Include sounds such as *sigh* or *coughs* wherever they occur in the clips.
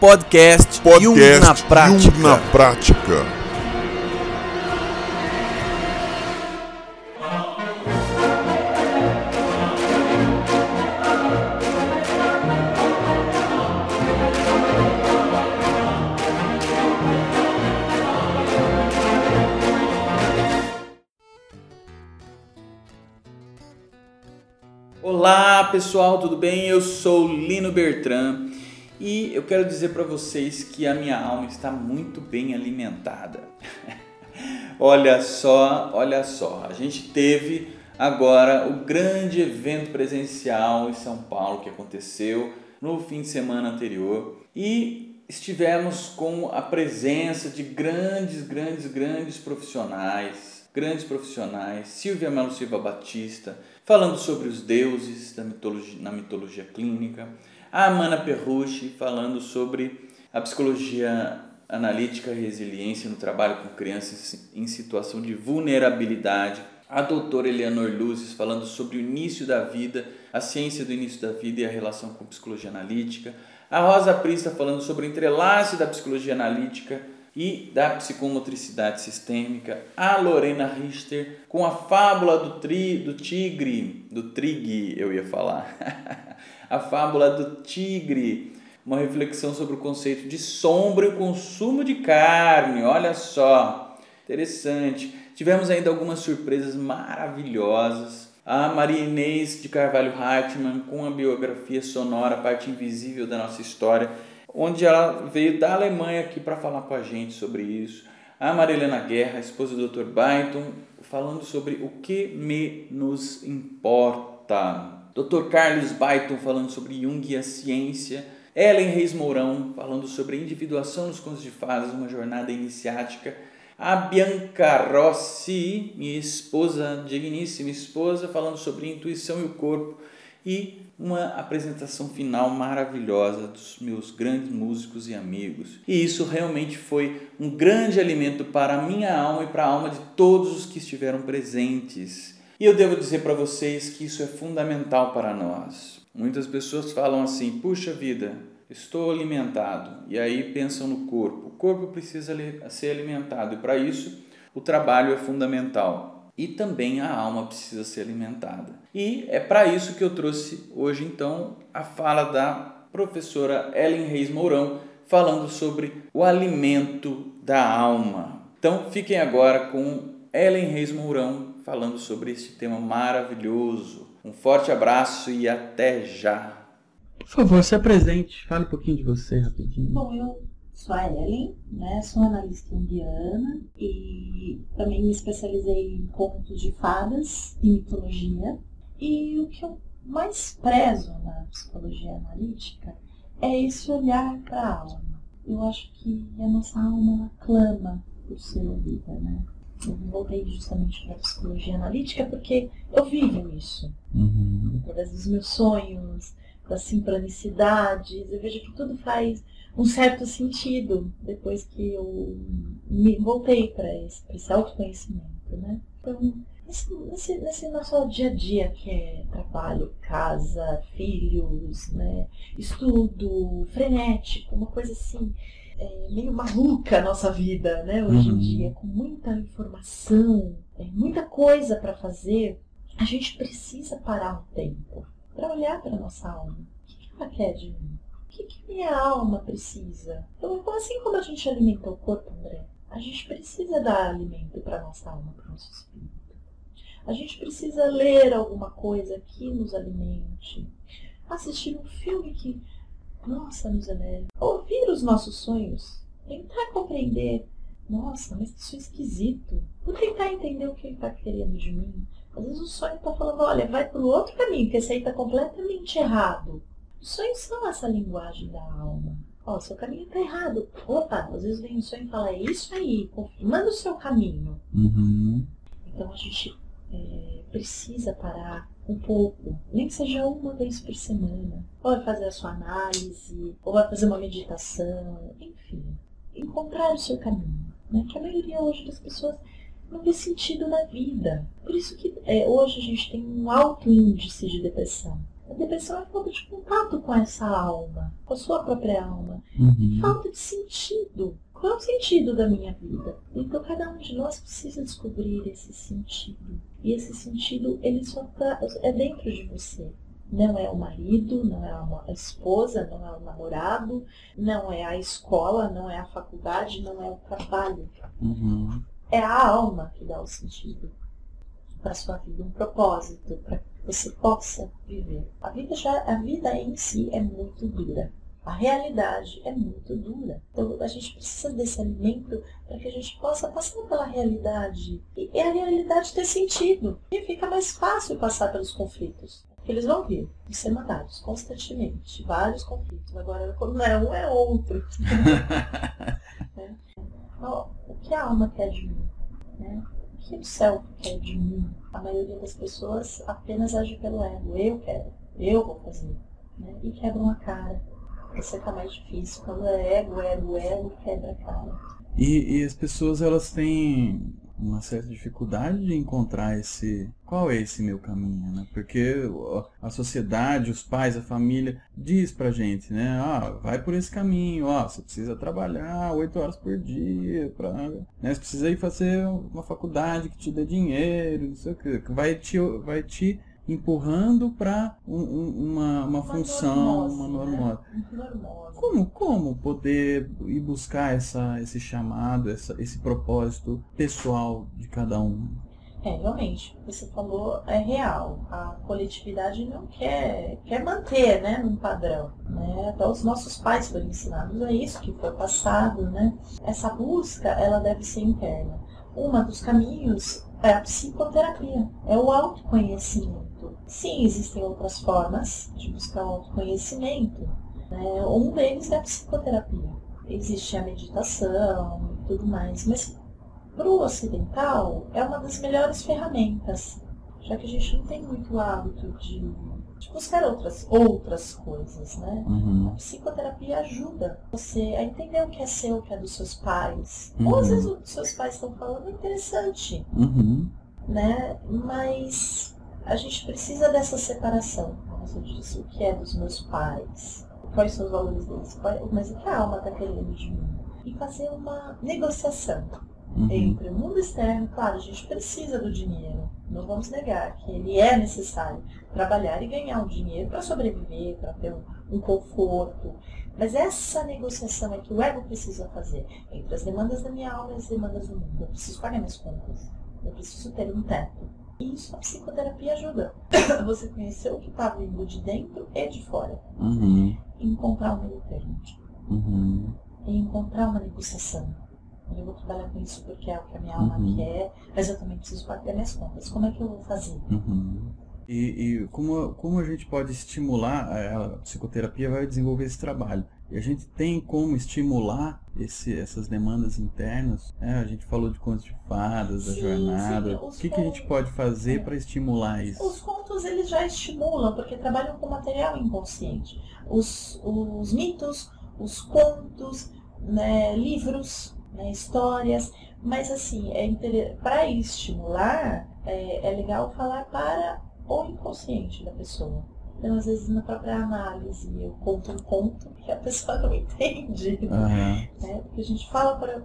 Podcast, Podcast Jung na prática. Jung na prática. Olá pessoal, tudo bem? Eu sou Lino Bertrand e eu quero dizer para vocês que a minha alma está muito bem alimentada. *laughs* olha só, olha só, a gente teve agora o grande evento presencial em São Paulo que aconteceu no fim de semana anterior e estivemos com a presença de grandes, grandes, grandes profissionais, grandes profissionais, Silvia Melo Silva Batista, falando sobre os deuses da mitologia, na mitologia clínica, a Amana Perrucci falando sobre a psicologia analítica resiliência no trabalho com crianças em situação de vulnerabilidade, a doutora Eleanor Luzes falando sobre o início da vida, a ciência do início da vida e a relação com psicologia analítica, a Rosa Prista falando sobre o entrelace da psicologia analítica e da psicomotricidade sistêmica, a Lorena Richter com a fábula do, tri, do tigre, do trigue, eu ia falar, *laughs* a fábula do tigre, uma reflexão sobre o conceito de sombra e o consumo de carne, olha só, interessante. Tivemos ainda algumas surpresas maravilhosas. A Maria Inês de Carvalho Hartmann com a biografia sonora Parte Invisível da Nossa História, onde ela veio da Alemanha aqui para falar com a gente sobre isso. A Marilena Guerra, esposa do Dr. Byton, falando sobre o que me nos importa. Dr. Carlos Byton falando sobre Jung e a ciência. Ellen Reis Mourão falando sobre individuação nos contos de fadas, uma jornada iniciática. A Bianca Rossi, minha esposa, digníssima esposa, falando sobre intuição e o corpo. E uma apresentação final maravilhosa dos meus grandes músicos e amigos. E isso realmente foi um grande alimento para a minha alma e para a alma de todos os que estiveram presentes. E eu devo dizer para vocês que isso é fundamental para nós. Muitas pessoas falam assim: puxa vida, estou alimentado. E aí pensam no corpo. O corpo precisa ser alimentado e para isso o trabalho é fundamental e também a alma precisa ser alimentada. E é para isso que eu trouxe hoje então a fala da professora Ellen Reis Mourão falando sobre o alimento da alma. Então fiquem agora com Ellen Reis Mourão falando sobre este tema maravilhoso. Um forte abraço e até já. Por favor, se apresente, fale um pouquinho de você rapidinho. Bom, eu sou a Ellen, né? Sou analista indiana e também me especializei em contos de fadas e mitologia. E o que eu mais prezo na psicologia analítica é esse olhar para a alma. Eu acho que a nossa alma clama por ser ouvida, né? Eu voltei justamente para a psicologia analítica porque eu vivo isso. Uhum. Através dos meus sonhos, das sincronicidades, eu vejo que tudo faz um certo sentido depois que eu me voltei para esse, esse autoconhecimento, né? Então, nesse, nesse, nosso dia a dia que é trabalho, casa, filhos, né? estudo, frenético, uma coisa assim, é, meio maluca a nossa vida, né? Hoje Uhum. em dia, com muita informação, é, muita coisa para fazer, a gente precisa parar um tempo para olhar para nossa alma. O que ela quer de mim? Que, que minha alma precisa? Então, assim como a gente alimenta o corpo, André, a gente precisa dar alimento para nossa alma, para o nosso espírito. A gente precisa ler alguma coisa que nos alimente, assistir um filme que, nossa, nos eleve, ouvir os nossos sonhos, tentar compreender, nossa, mas isso é esquisito. Vou tentar entender o que ele está querendo de mim. Às vezes o sonho está falando, olha, vai para o outro caminho, que esse aí está completamente errado. Os sonhos são essa linguagem da alma. Ó, seu caminho está errado. Opa, às vezes vem um sonho e fala, é isso aí, confirmando o seu caminho. Uhum. Então a gente é, precisa parar um pouco, nem que seja uma vez por semana. Ou vai fazer a sua análise, ou vai fazer uma meditação, enfim. Encontrar o seu caminho. Né? Que a maioria hoje das pessoas não vê sentido na vida. Por isso que é, hoje a gente tem um alto índice de depressão. A depressão é falta de contato com essa alma, com a sua própria alma. Uhum. Falta de sentido. Qual é o sentido da minha vida? Então cada um de nós precisa descobrir esse sentido. E esse sentido, ele só tá, é dentro de você. Não é o marido, não é a esposa, não é o namorado, não é a escola, não é a faculdade, não é o trabalho. Uhum. É a alma que dá o sentido para a sua vida, um propósito, para você possa viver. A vida, já, a vida em si é muito dura. A realidade é muito dura. Então a gente precisa desse alimento para que a gente possa passar pela realidade. E a realidade ter sentido. E fica mais fácil passar pelos conflitos. Eles vão vir, vão ser mandados constantemente. Vários conflitos. Agora, quando não é um, é outro. *laughs* *laughs* Então, o que a alma quer de mim? Né? O que quer de mim? A maioria das pessoas apenas age pelo ego. Eu quero. Eu vou fazer. Né? E quebram a cara você tá mais difícil. Quando é ego, ego, ego, quebra a cara. E, e as pessoas, elas têm uma certa dificuldade de encontrar esse qual é esse meu caminho, né? Porque a sociedade, os pais, a família diz pra gente, né? Ah, vai por esse caminho, ó, você precisa trabalhar oito horas por dia, pra, né? Você precisa ir fazer uma faculdade que te dê dinheiro, não sei o que, vai te, vai te empurrando para um, um, uma, uma, uma, função, normose, uma normose. Né? Como, como poder ir buscar essa, esse chamado, essa, esse propósito pessoal de cada um? É, realmente, o que você falou é real. A coletividade não quer, quer manter, né, num padrão. Né? Até os nossos pais foram ensinados a isso, que foi passado, né? Essa busca, ela deve ser interna. Um dos caminhos é a psicoterapia, é o autoconhecimento. Sim, existem outras formas de buscar o autoconhecimento. Né? Um deles é a psicoterapia. Existe a meditação e tudo mais, mas para o ocidental é uma das melhores ferramentas, já que a gente não tem muito hábito de, de buscar outras, outras coisas, né? Uhum. A psicoterapia ajuda você a entender o que é seu, o que é dos seus pais. Uhum. Ou às vezes o que seus pais estão falando é interessante, uhum. né? Mas a gente precisa dessa separação, como você disse, o que é dos meus pais, quais são os valores deles, mas o que a alma está querendo de mim. E fazer uma negociação uhum. entre o mundo externo, claro, a gente precisa do dinheiro, não vamos negar que ele é necessário trabalhar e ganhar um dinheiro para sobreviver, para ter um, um conforto. Mas essa negociação é que o ego precisa fazer entre as demandas da minha alma e as demandas do mundo. Eu preciso pagar minhas contas. Eu preciso ter um teto. Isso a psicoterapia ajuda. *coughs* Você conhecer o que está vindo de dentro e de fora. Uhum. E encontrar um meio termo. Uhum. E encontrar uma negociação. Eu vou trabalhar com isso porque é o que a minha alma uhum. quer, mas eu também preciso pagar minhas contas. Como é que eu vou fazer? Uhum. E, e, como, como a gente pode estimular, a psicoterapia vai desenvolver esse trabalho. E a gente tem como estimular esse, essas demandas internas. Né? A gente falou de contos de fadas, da sim, jornada. Sim, o que, que a gente pode fazer é. para estimular isso? Os contos eles já estimulam, porque trabalham com material inconsciente. Os, os mitos, os contos, né, livros, né, histórias. Mas assim, é para estimular, é, é legal falar para o inconsciente da pessoa. Então, às vezes, na própria análise, eu conto um conto que a pessoa *laughs* não entende. Uhum. Né? Porque a gente fala para.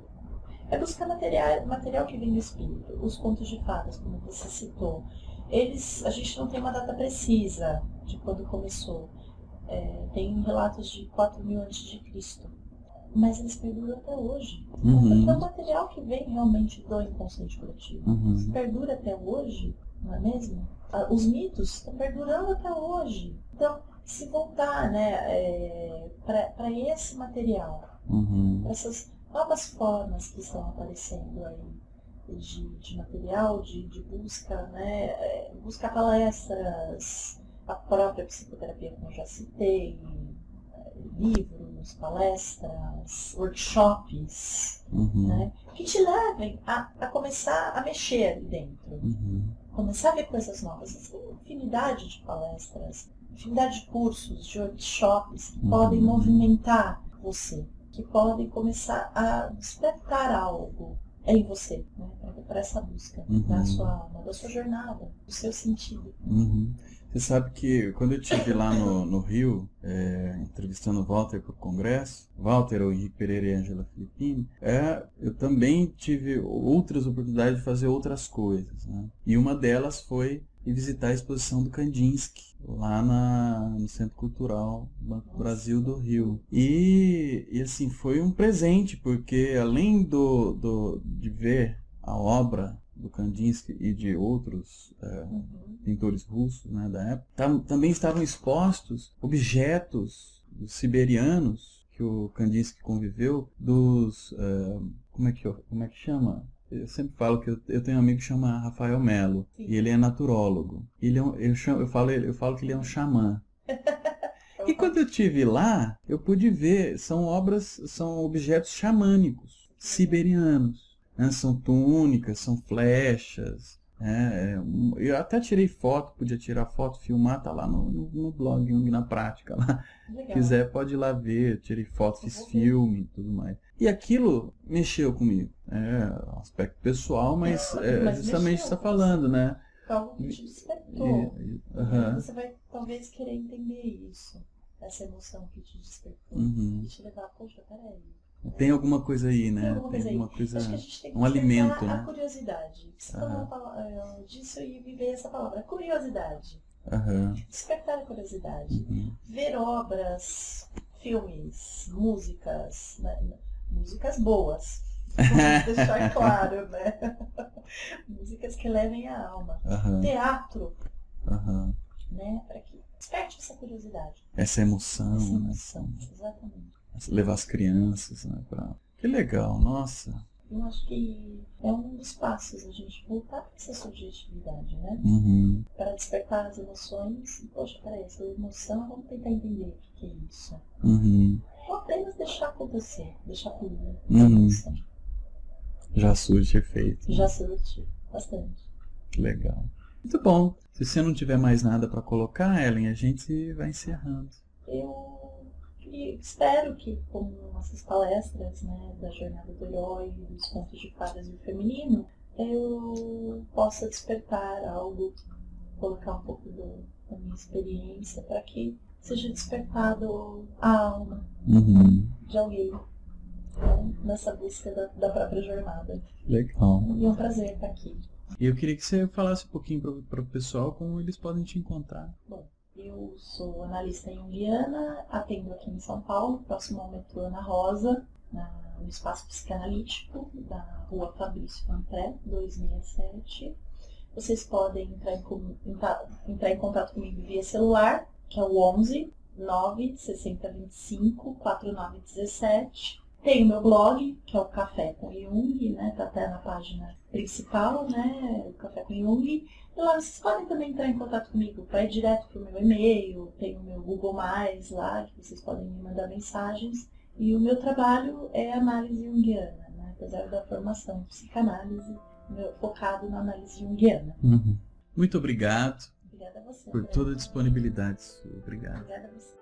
É buscar material, material que vem do espírito. Os contos de fadas, como você citou, eles, a gente não tem uma data precisa de quando começou. É, tem relatos de 4 mil antes de Cristo. Mas eles perduram até hoje. Uhum. Porque é um material que vem realmente do inconsciente coletivo. Uhum. Perdura até hoje, não é mesmo? Ah, os mitos estão perdurando até hoje. Então, se voltar né, é, para esse material, uhum. essas novas formas que estão aparecendo aí de, de material, de, de busca, né, é, buscar palestras, a própria psicoterapia, como eu já citei, livros, palestras, workshops, uhum. né, que te levem a, a começar a mexer ali dentro. Uhum começar a ver coisas novas. Tem infinidade de palestras, infinidade de cursos, de workshops que uhum. podem movimentar você, que podem começar a despertar algo em você, né? para essa busca uhum. da, sua, da sua jornada, do seu sentido. Uhum. Você sabe que quando eu estive lá no, no Rio, é, entrevistando o Walter para o Congresso, Walter, o Henrique Pereira e Angela Filippini, é, eu também tive outras oportunidades de fazer outras coisas. Né? E uma delas foi ir visitar a exposição do Kandinsky, lá na, no Centro Cultural Banco Brasil do Rio. E, e assim, foi um presente, porque além do, do, de ver a obra do Kandinsky e de outros é, pintores russos né, da época, tam, também estavam expostos objetos siberianos que o Kandinsky conviveu, dos. É, como, é que, como é que chama? Eu sempre falo que eu, eu tenho um amigo que chama Rafael Melo, Sim. e ele é naturólogo. Ele é um, eu, chamo, eu, falo, eu falo que ele é um xamã. *laughs* e quando eu tive lá, eu pude ver, são obras, são objetos xamânicos, siberianos. Né? São túnicas, são flechas. Né? É, eu até tirei foto, podia tirar foto, filmar, tá lá no, no, no blog na prática lá. Se quiser pode ir lá ver, tirei foto, fiz filme e tudo mais. E aquilo mexeu comigo. É um aspecto pessoal, mas, é, mas justamente está falando, né? Algo que te despertou. E, uhum. Você vai talvez querer entender isso. Essa emoção que te despertou. Uhum. E te levar, poxa, peraí tem alguma coisa aí, né? Tem alguma coisa, tem alguma coisa tem um alimento, né? A curiosidade. Você uhum. falou disso e viver essa palavra, curiosidade. Uhum. Despertar a curiosidade. Uhum. Ver obras, filmes, músicas, né? Músicas boas. Vamos deixar *laughs* claro, né? *laughs* músicas que levem a alma. Teatro. Né? Para que desperte essa curiosidade. Essa emoção. Essa né? emoção, né? exatamente levar as crianças, né? Pra... Que legal, nossa. Eu acho que é um dos passos a gente voltar para essa subjetividade, né? Uhum. Para despertar as emoções. Poxa, peraí, essa emoção, vamos tentar entender que é isso. Uhum. Ou apenas deixar acontecer, deixar fluir. Uhum. Já surge efeito. Já surge, bastante. Legal. Muito bom. Se você não tiver mais nada para colocar, Ellen, a gente vai encerrando. Eu espero que, com essas palestras né, da jornada do herói, dos contos de fadas e o feminino, eu possa despertar algo, colocar um pouco do, da minha experiência para que seja despertado a alma uhum. de alguém né, nessa busca da, da, própria jornada. Legal. E é um prazer estar aqui. E eu queria que você falasse um pouquinho para o pessoal como eles podem te encontrar. Bom, eu sou analista junguiana, atendo aqui em São Paulo, próximo ao metrô Ana Rosa, na, no espaço psicanalítico da rua Fabrício Panté, 267. Vocês podem entrar em, entrar em contato comigo via celular, que é o 11 9 6025 4917. Tem o meu blog, que é o Café com Jung, né? Tá até na página principal, né? O Café com Jung. E lá vocês podem também entrar em contato comigo, vai direto para o meu e-mail, tem o meu Google Mais lá, que vocês podem me mandar mensagens. E o meu trabalho é análise junguiana, né? apesar da formação psicanálise, meu, focado na análise junguiana. Uhum. Muito obrigado. Obrigada a você. Por toda a disponibilidade. Obrigado. Obrigada a você.